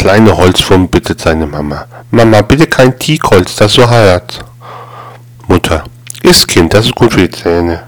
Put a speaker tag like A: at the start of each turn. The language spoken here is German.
A: kleine Holzwurm bittet seine Mama. Mama, bitte kein Teakholz, das so hart. Mutter. Ist Kind, das ist gut für die Zähne.